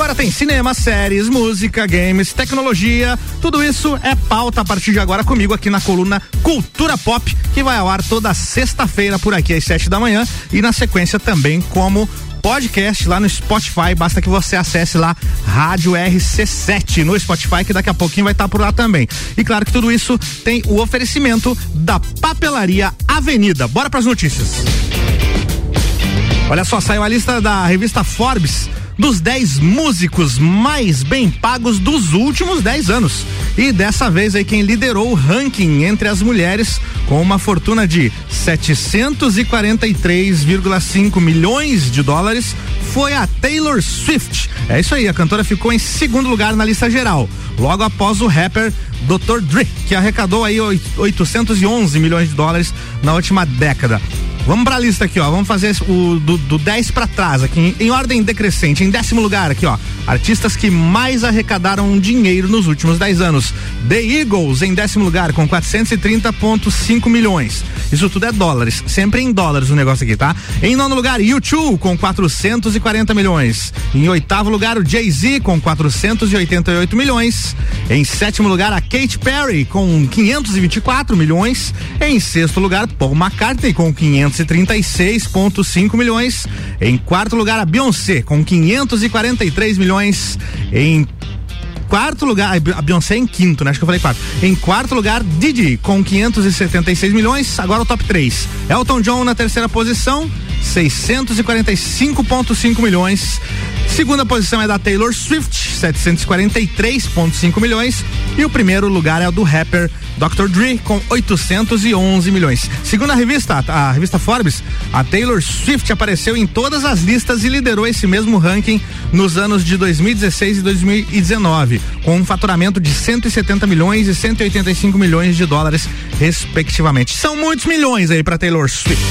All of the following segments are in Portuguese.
agora tem cinema, séries, música, games, tecnologia. Tudo isso é pauta a partir de agora comigo aqui na coluna Cultura Pop, que vai ao ar toda sexta-feira por aqui às sete da manhã e na sequência também como podcast lá no Spotify. Basta que você acesse lá Rádio RC7 no Spotify, que daqui a pouquinho vai estar por lá também. E claro que tudo isso tem o oferecimento da Papelaria Avenida. Bora para as notícias. Olha só, saiu a lista da revista Forbes dos 10 músicos mais bem pagos dos últimos 10 anos. E dessa vez aí quem liderou o ranking entre as mulheres com uma fortuna de 743,5 milhões de dólares foi a Taylor Swift. É isso aí, a cantora ficou em segundo lugar na lista geral, logo após o rapper Dr. Dre, que arrecadou aí 811 milhões de dólares na última década. Vamos pra lista aqui, ó. Vamos fazer o do, do 10 para trás aqui, em, em, ordem decrescente. Em décimo lugar aqui, ó. Artistas que mais arrecadaram dinheiro nos últimos 10 anos. The Eagles em décimo lugar com 430,5 milhões. Isso tudo é dólares, sempre em dólares o negócio aqui, tá? Em nono lugar, U2 com 440 milhões. Em oitavo lugar, o Jay-Z com 488 milhões. Em sétimo lugar, a Katy Perry com 524 milhões. Em sexto lugar, Paul McCartney com 536,5 milhões. Em quarto lugar, a Beyoncé com 543 milhões. Em quarto lugar, a Beyoncé em quinto, né? Acho que eu falei quarto. Em quarto lugar, Didi com 576 milhões. Agora o top 3. Elton John na terceira posição, 645,5 milhões. Segunda posição é da Taylor Swift, 743,5 milhões. E o primeiro lugar é o do rapper Dr. Dre, com 811 milhões. Segundo a revista, a revista Forbes, a Taylor Swift apareceu em todas as listas e liderou esse mesmo ranking nos anos de 2016 e 2019, com um faturamento de 170 milhões e 185 milhões de dólares, respectivamente. São muitos milhões aí para Taylor Swift.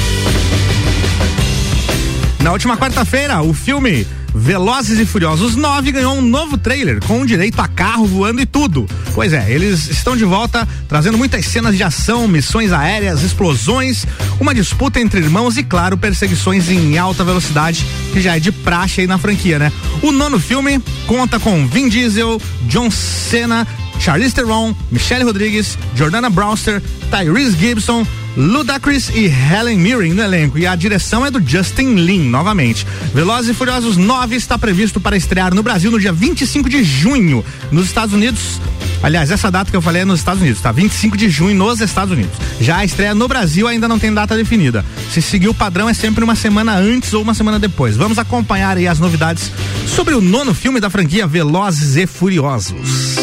Na última quarta-feira, o filme Velozes e Furiosos 9 ganhou um novo trailer com direito a carro voando e tudo. Pois é, eles estão de volta trazendo muitas cenas de ação, missões aéreas, explosões, uma disputa entre irmãos e, claro, perseguições em alta velocidade, que já é de praxe aí na franquia, né? O nono filme conta com Vin Diesel, John Cena, Charlize Theron, Michelle Rodrigues, Jordana Brewster, Tyrese Gibson, Ludacris e Helen Mirren no elenco. E a direção é do Justin Lin, novamente. Velozes e Furiosos 9 está previsto para estrear no Brasil no dia 25 de junho. Nos Estados Unidos. Aliás, essa data que eu falei é nos Estados Unidos, tá? 25 de junho nos Estados Unidos. Já a estreia no Brasil ainda não tem data definida. Se seguir o padrão é sempre uma semana antes ou uma semana depois. Vamos acompanhar aí as novidades sobre o nono filme da franquia Velozes e Furiosos.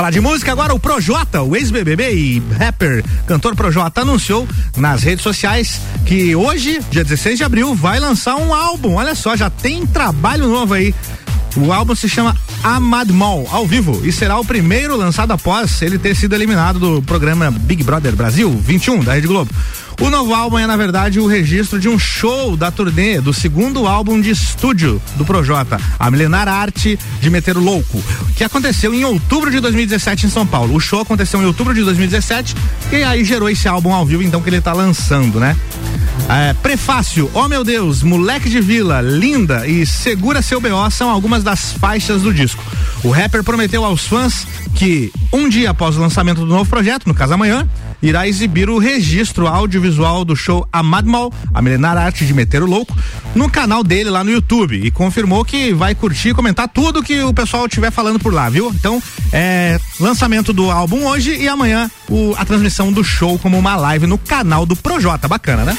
Falar de música agora, o Projota, o ex-BBB e rapper, cantor Projota, anunciou nas redes sociais que hoje, dia 16 de abril, vai lançar um álbum. Olha só, já tem trabalho novo aí. O álbum se chama Amad Mall, ao vivo, e será o primeiro lançado após ele ter sido eliminado do programa Big Brother Brasil 21 da Rede Globo. O novo álbum é, na verdade, o registro de um show da turnê do segundo álbum de estúdio do Projota, a Milenar Arte de Meter o Louco, que aconteceu em outubro de 2017 em São Paulo. O show aconteceu em outubro de 2017 e aí gerou esse álbum ao vivo, então, que ele está lançando, né? É, prefácio, oh meu Deus, Moleque de Vila, Linda e Segura Seu BO são algumas das faixas do disco. O rapper prometeu aos fãs que um dia após o lançamento do novo projeto, no caso amanhã, irá exibir o registro audiovisual do show Amadmal, a milenar arte de meter o louco, no canal dele lá no YouTube e confirmou que vai curtir e comentar tudo que o pessoal estiver falando por lá, viu? Então, é lançamento do álbum hoje e amanhã o, a transmissão do show como uma live no canal do Projota, bacana, né?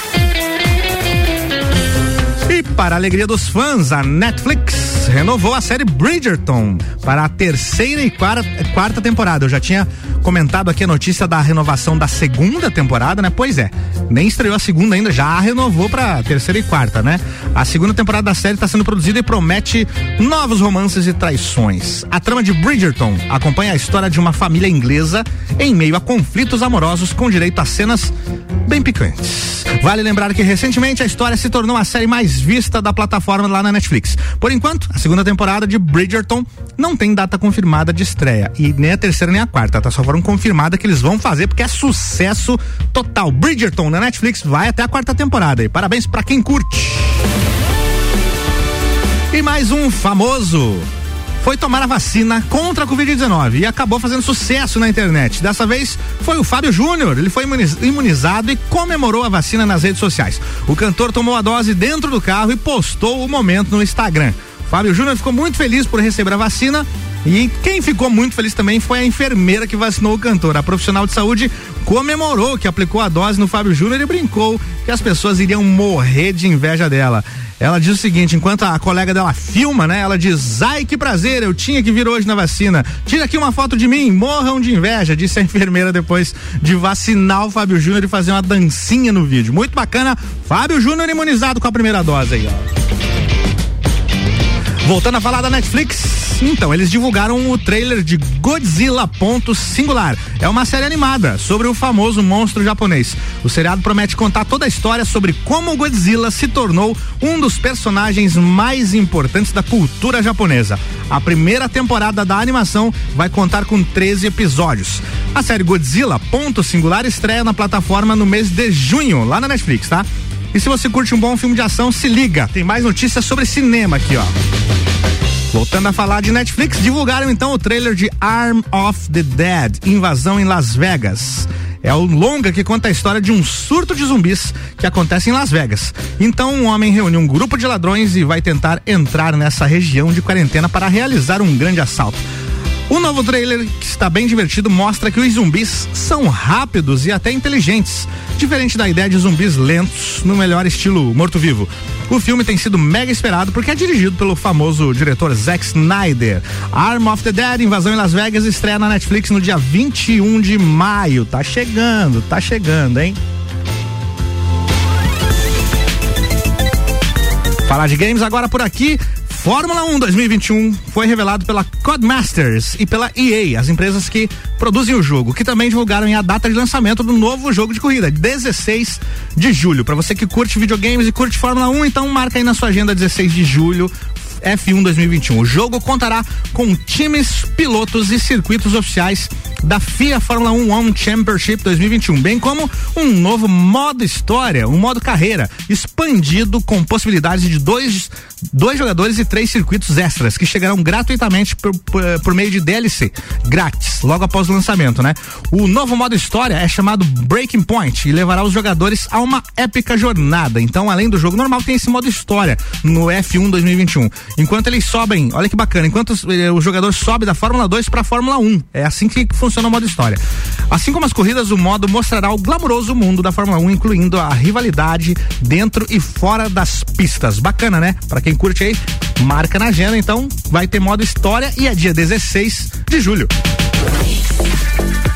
Para a alegria dos fãs, a Netflix renovou a série Bridgerton para a terceira e quarta, quarta temporada. Eu já tinha comentado aqui a notícia da renovação da segunda temporada, né? Pois é, nem estreou a segunda ainda, já renovou para terceira e quarta, né? A segunda temporada da série está sendo produzida e promete novos romances e traições. A trama de Bridgerton acompanha a história de uma família inglesa em meio a conflitos amorosos com direito a cenas bem picantes. Vale lembrar que recentemente a história se tornou a série mais vista da plataforma lá na Netflix. Por enquanto, a segunda temporada de Bridgerton não tem data confirmada de estreia e nem a terceira nem a quarta, tá? Só foram confirmadas que eles vão fazer porque é sucesso total. Bridgerton na Netflix vai até a quarta temporada e parabéns para quem curte. E mais um famoso foi tomar a vacina contra a Covid-19 e acabou fazendo sucesso na internet. Dessa vez foi o Fábio Júnior. Ele foi imunizado e comemorou a vacina nas redes sociais. O cantor tomou a dose dentro do carro e postou o momento no Instagram. Fábio Júnior ficou muito feliz por receber a vacina e quem ficou muito feliz também foi a enfermeira que vacinou o cantor. A profissional de saúde comemorou que aplicou a dose no Fábio Júnior e brincou que as pessoas iriam morrer de inveja dela. Ela diz o seguinte: enquanto a colega dela filma, né? Ela diz: ai que prazer, eu tinha que vir hoje na vacina. Tira aqui uma foto de mim, morram de inveja, disse a enfermeira depois de vacinar o Fábio Júnior e fazer uma dancinha no vídeo. Muito bacana. Fábio Júnior imunizado com a primeira dose aí, ó. Voltando a falar da Netflix, então, eles divulgaram o trailer de Godzilla Ponto Singular. É uma série animada sobre o famoso monstro japonês. O seriado promete contar toda a história sobre como Godzilla se tornou um dos personagens mais importantes da cultura japonesa. A primeira temporada da animação vai contar com 13 episódios. A série Godzilla Ponto Singular estreia na plataforma no mês de junho, lá na Netflix, tá? E se você curte um bom filme de ação, se liga. Tem mais notícias sobre cinema aqui, ó. Voltando a falar de Netflix, divulgaram então o trailer de Arm of the Dead, Invasão em Las Vegas. É o longa que conta a história de um surto de zumbis que acontece em Las Vegas. Então, um homem reúne um grupo de ladrões e vai tentar entrar nessa região de quarentena para realizar um grande assalto. O novo trailer, que está bem divertido, mostra que os zumbis são rápidos e até inteligentes, diferente da ideia de zumbis lentos, no melhor estilo morto-vivo. O filme tem sido mega esperado porque é dirigido pelo famoso diretor Zack Snyder. Arm of the Dead, Invasão em Las Vegas, estreia na Netflix no dia 21 de maio. Tá chegando, tá chegando, hein? Falar de games agora por aqui. Fórmula 1 2021 foi revelado pela Codemasters e pela EA, as empresas que produzem o jogo, que também divulgaram a data de lançamento do novo jogo de corrida, 16 de julho. Para você que curte videogames e curte Fórmula 1, então marca aí na sua agenda 16 de julho F1 2021. O jogo contará com times, pilotos e circuitos oficiais da FIA Fórmula 1 One Championship 2021, bem como um novo modo história, um modo carreira, expandido com possibilidades de dois, dois jogadores e três circuitos extras que chegarão gratuitamente por, por, por meio de DLC, grátis, logo após o lançamento, né? O novo modo história é chamado Breaking Point e levará os jogadores a uma épica jornada. Então, além do jogo normal, tem esse modo história no F1 2021. Enquanto eles sobem, olha que bacana, enquanto eh, o jogador sobe da Fórmula 2 para a Fórmula 1. É assim que funciona o modo história. Assim como as corridas, o modo mostrará o glamouroso mundo da Fórmula 1, incluindo a rivalidade dentro e fora das pistas. Bacana, né? Para quem curte aí, marca na agenda, então vai ter modo história e é dia 16 de julho.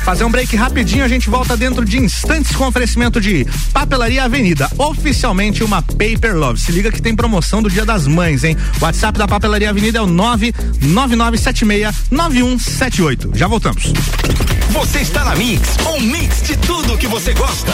Fazer um break rapidinho, a gente volta dentro de instantes com oferecimento de Papelaria Avenida, oficialmente uma Paper Love. Se liga que tem promoção do Dia das Mães, hein? O WhatsApp da Papelaria Avenida é o 999769178. Já voltamos. Você está na Mix, um mix de tudo que você gosta.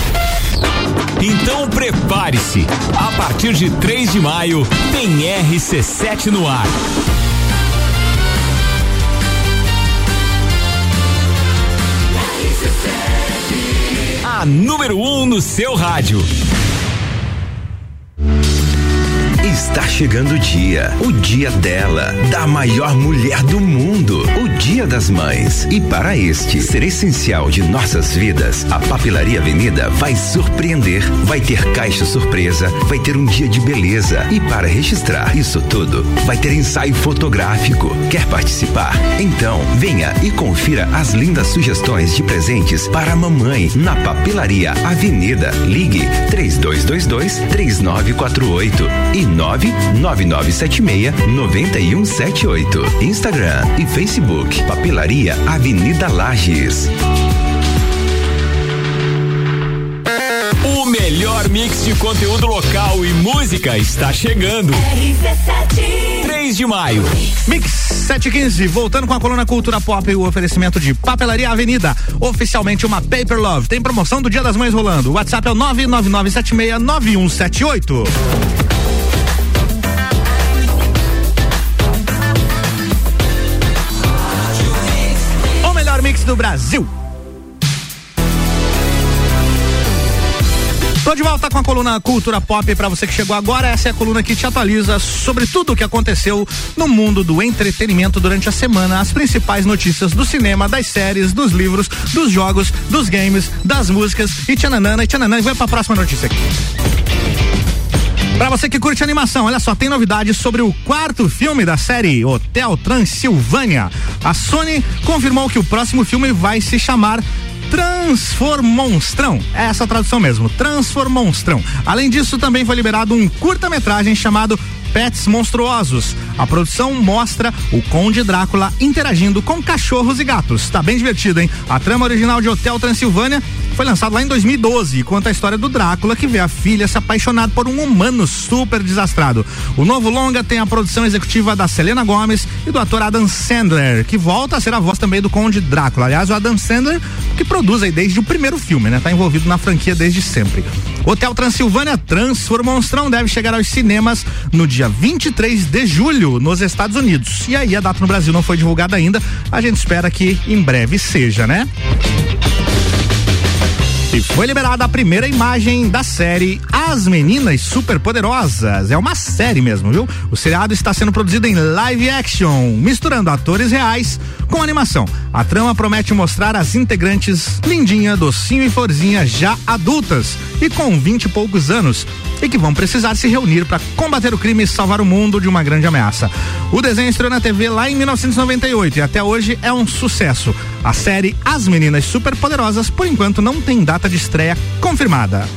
Então prepare-se. A partir de 3 de maio tem RC7 no ar. A número 1 um no seu rádio. Está chegando o dia, o dia dela, da maior mulher do mundo, o Dia das Mães. E para este ser essencial de nossas vidas, a Papelaria Avenida vai surpreender. Vai ter caixa surpresa, vai ter um dia de beleza. E para registrar isso tudo, vai ter ensaio fotográfico. Quer participar? Então, venha e confira as lindas sugestões de presentes para a mamãe na Papelaria Avenida. Ligue 3222 3948 e 99976 9178. Instagram e Facebook. Papelaria Avenida Lages. O melhor mix de conteúdo local e música está chegando. RC7 16 de maio. Mix 715, voltando com a coluna Cultura Pop e o oferecimento de Papelaria Avenida, oficialmente uma Paper Love. Tem promoção do Dia das Mães rolando. O WhatsApp é o 999769178. Do Brasil. Tô de volta com a coluna Cultura Pop para você que chegou agora. Essa é a coluna que te atualiza sobre tudo o que aconteceu no mundo do entretenimento durante a semana, as principais notícias do cinema, das séries, dos livros, dos jogos, dos games, das músicas e tchananana e tchananã. E vai pra próxima notícia aqui. Para você que curte animação, olha só, tem novidades sobre o quarto filme da série Hotel Transilvânia. A Sony confirmou que o próximo filme vai se chamar Transformonstrão. É essa tradução mesmo, Transformonstrão. Além disso, também foi liberado um curta-metragem chamado Pets Monstruosos. A produção mostra o Conde Drácula interagindo com cachorros e gatos. Tá bem divertido, hein? A trama original de Hotel Transilvânia foi lançado lá em 2012 e conta a história do Drácula que vê a filha se apaixonar por um humano super desastrado. O novo longa tem a produção executiva da Selena Gomes e do ator Adam Sandler, que volta a ser a voz também do Conde Drácula. Aliás, o Adam Sandler que produz aí desde o primeiro filme, né? Tá envolvido na franquia desde sempre. Hotel Transilvânia Transformonstrão deve chegar aos cinemas no dia 23 de julho nos Estados Unidos. E aí a data no Brasil não foi divulgada ainda. A gente espera que em breve seja, né? E foi liberada a primeira imagem da série As Meninas Superpoderosas. É uma série mesmo, viu? O seriado está sendo produzido em live action, misturando atores reais com animação. A trama promete mostrar as integrantes Lindinha, Docinho e Florzinha já adultas e com vinte e poucos anos e que vão precisar se reunir para combater o crime e salvar o mundo de uma grande ameaça. O desenho estreou na TV lá em 1998 e até hoje é um sucesso. A série As Meninas Superpoderosas, por enquanto, não tem data de estreia confirmada.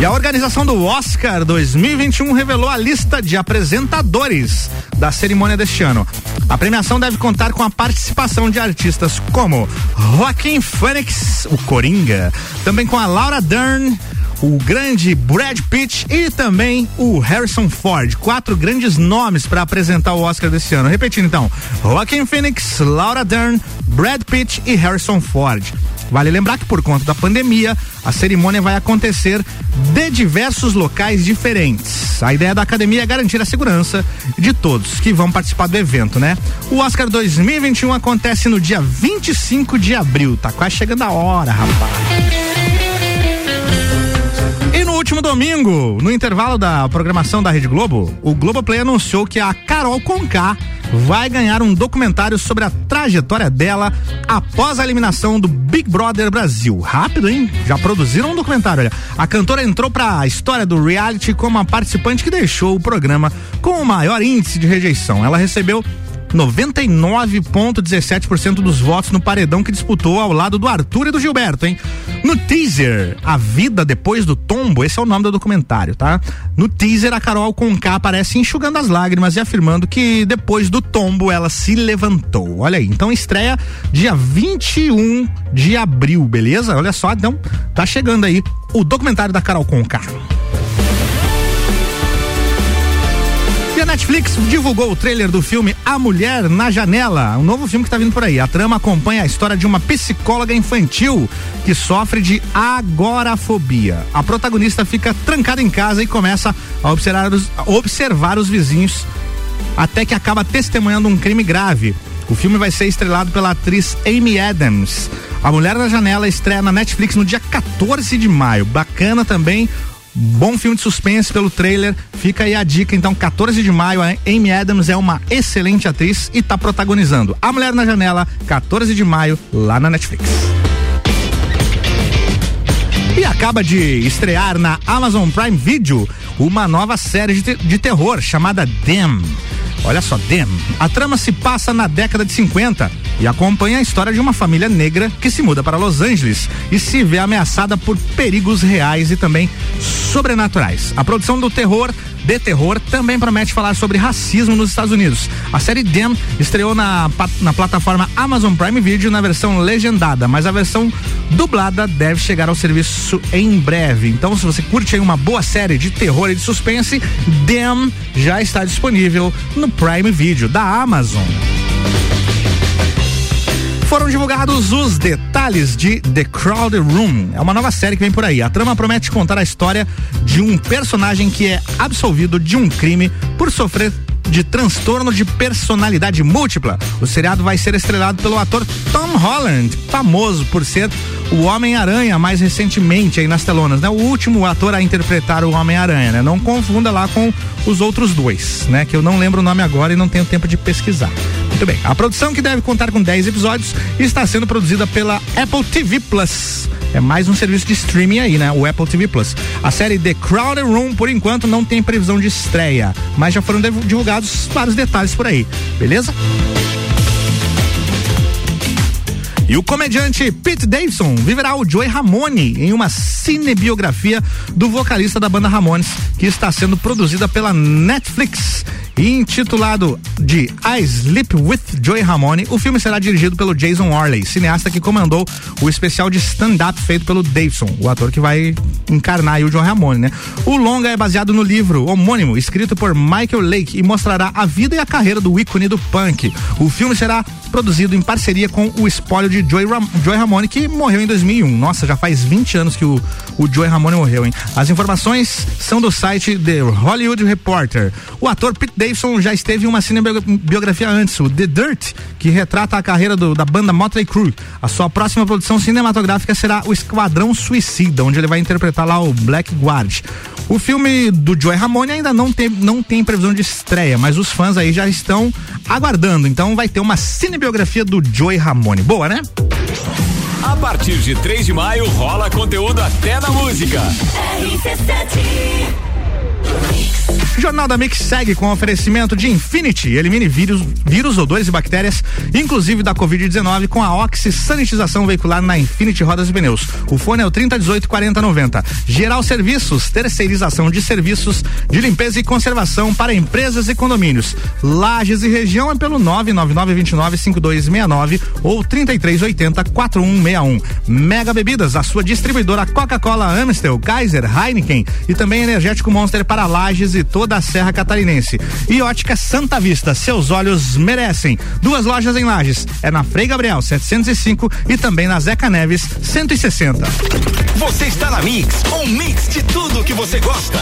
E a organização do Oscar 2021 revelou a lista de apresentadores da cerimônia deste ano. A premiação deve contar com a participação de artistas como Joaquim Phoenix, o Coringa, também com a Laura Dern, o grande Brad Pitt e também o Harrison Ford. Quatro grandes nomes para apresentar o Oscar desse ano. Repetindo então: Joaquim Phoenix, Laura Dern, Brad Pitt e Harrison Ford. Vale lembrar que por conta da pandemia, a cerimônia vai acontecer de diversos locais diferentes. A ideia da academia é garantir a segurança de todos que vão participar do evento, né? O Oscar 2021 acontece no dia 25 de abril. Tá quase chegando a hora, rapaz último domingo, no intervalo da programação da Rede Globo, o Globoplay anunciou que a Carol Conká vai ganhar um documentário sobre a trajetória dela após a eliminação do Big Brother Brasil. Rápido, hein? Já produziram um documentário. Olha. A cantora entrou para a história do reality como a participante que deixou o programa com o maior índice de rejeição. Ela recebeu 99,17% dos votos no paredão que disputou ao lado do Arthur e do Gilberto, hein? No teaser, A Vida Depois do Tombo, esse é o nome do documentário, tá? No teaser, a Carol Conká aparece enxugando as lágrimas e afirmando que depois do tombo ela se levantou. Olha aí, então estreia dia 21 de abril, beleza? Olha só, então tá chegando aí o documentário da Carol Conká. a Netflix divulgou o trailer do filme A Mulher na Janela, um novo filme que está vindo por aí. A trama acompanha a história de uma psicóloga infantil que sofre de agorafobia. A protagonista fica trancada em casa e começa a observar os, a observar os vizinhos até que acaba testemunhando um crime grave. O filme vai ser estrelado pela atriz Amy Adams. A Mulher na Janela estreia na Netflix no dia 14 de maio. Bacana também Bom filme de suspense pelo trailer. Fica aí a dica. Então, 14 de maio, a Amy Adams é uma excelente atriz e está protagonizando A Mulher na Janela, 14 de maio, lá na Netflix. E acaba de estrear na Amazon Prime Video uma nova série de, de terror chamada Them. Olha só, Dem. A trama se passa na década de 50 e acompanha a história de uma família negra que se muda para Los Angeles e se vê ameaçada por perigos reais e também sobrenaturais. A produção do terror de terror, também promete falar sobre racismo nos Estados Unidos. A série Dem estreou na, na plataforma Amazon Prime Video na versão legendada, mas a versão dublada deve chegar ao serviço em breve. Então, se você curte aí uma boa série de terror e de suspense, Dem já está disponível no Prime Video da Amazon foram divulgados os detalhes de The Crowded Room. É uma nova série que vem por aí. A trama promete contar a história de um personagem que é absolvido de um crime por sofrer de transtorno de personalidade múltipla. O seriado vai ser estrelado pelo ator Tom Holland, famoso por ser o Homem-Aranha mais recentemente aí nas telonas, né? O último ator a interpretar o Homem-Aranha, né? Não confunda lá com os outros dois, né? Que eu não lembro o nome agora e não tenho tempo de pesquisar. Muito bem. A produção, que deve contar com 10 episódios, está sendo produzida pela Apple TV Plus. É mais um serviço de streaming aí, né? O Apple TV Plus. A série The Crowded Room, por enquanto, não tem previsão de estreia, mas já foram divulgados vários detalhes por aí, beleza? E o comediante Pete Davidson viverá o Joey Ramone em uma cinebiografia do vocalista da banda Ramones, que está sendo produzida pela Netflix intitulado de I Sleep with Joey Ramone. O filme será dirigido pelo Jason Orley, cineasta que comandou o especial de stand-up feito pelo Davidson, o ator que vai encarnar o Joey Ramone, né? O longa é baseado no livro homônimo, escrito por Michael Lake e mostrará a vida e a carreira do ícone do punk. O filme será produzido em parceria com o espólio de Joey, Ram Joey Ramone, que morreu em 2001. Nossa, já faz 20 anos que o, o Joey Ramone morreu, hein? As informações são do site The Hollywood Reporter. O ator Pete Davidson já esteve em uma cinebiografia antes, o The Dirt, que retrata a carreira do, da banda Motley Crue. A sua próxima produção cinematográfica será o Esquadrão Suicida, onde ele vai interpretar lá o Black Guard. O filme do Joey Ramone ainda não tem, não tem previsão de estreia, mas os fãs aí já estão aguardando. Então vai ter uma cinebiografia do Joey Ramone. Boa, né? A partir de 3 de maio rola conteúdo até na música. RC7 Jornal da Mix segue com oferecimento de Infinity. Elimine vírus, vírus, odores e bactérias, inclusive da Covid-19, com a Oxy Sanitização Veicular na Infinity Rodas e Pneus. O fone é o 3018 4090. Geral Serviços, terceirização de serviços de limpeza e conservação para empresas e condomínios. Lages e região é pelo 999295269 ou 33804161. Mega Bebidas, a sua distribuidora Coca-Cola, Amstel, Kaiser, Heineken e também energético Monster para Lages e toda da Serra Catarinense. E Ótica Santa Vista, seus olhos merecem. Duas lojas em Lages, é na Frei Gabriel 705 e também na Zeca Neves 160. Você está na Mix, um mix de tudo que você gosta.